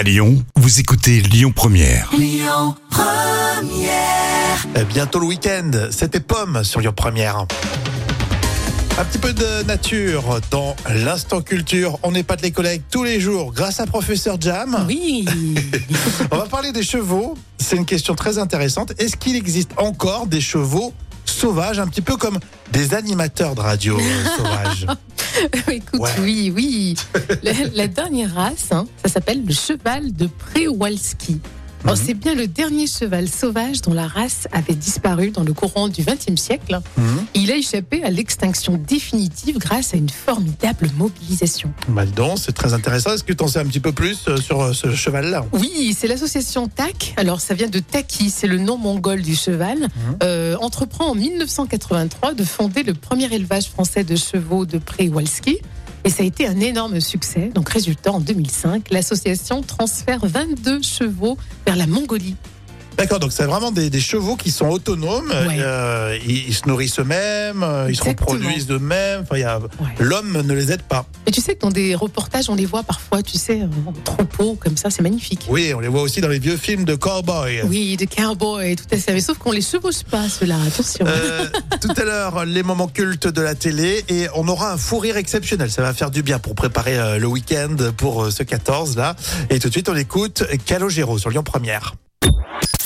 À Lyon, vous écoutez Lyon Première. Euh, Bientôt le week-end, c'était Pomme sur Lyon Première. Un petit peu de nature dans l'instant culture. On n'est pas de les collègues tous les jours grâce à professeur Jam. Oui. On va parler des chevaux. C'est une question très intéressante. Est-ce qu'il existe encore des chevaux sauvages, un petit peu comme des animateurs de radio euh, sauvages? Écoute, Ouais. oui, oui. La, la dernière race, hein, ça s'appelle le cheval de Przewalski. Mhm. C'est bien le dernier cheval sauvage dont la race avait disparu dans le courant du XXe siècle. Mhm. Il a échappé à l'extinction définitive grâce à une formidable mobilisation. Maldon, c'est très intéressant. Est-ce que tu en sais un petit peu plus euh, sur euh, ce cheval-là? Oui, c'est l'association TAC. Alors, ça vient de Taki, c'est le nom mongol du cheval. Mhm. Euh, entreprend en 1983 de fonder le premier élevage français de chevaux de Przewalski. Et ça a été un énorme succès. Donc, résultat, en 2005, l'association transfère 22 chevaux vers la Mongolie. D'accord, donc c'est vraiment des, des chevaux qui sont autonomes. Ouais. euh, ils, ils se nourrissent eux-mêmes, euh, ils se reproduisent d'eux-mêmes. Enfin, a- L'homme ne les aide pas. Et tu sais que dans des reportages, on les voit parfois, tu sais, en troupeau, comme ça, c'est magnifique. Oui, on les voit aussi dans les vieux films de cowboy. Oui, de cowboy, tout à fait. Mais sauf qu'on les chevauche pas, ceux-là, attention. Euh, tout à l'heure, les moments cultes de la télé et on aura un fou rire exceptionnel. Ça va faire du bien pour préparer le week-end pour ce 14 là. Et tout de suite, on écoute Calogero sur Lyon Première.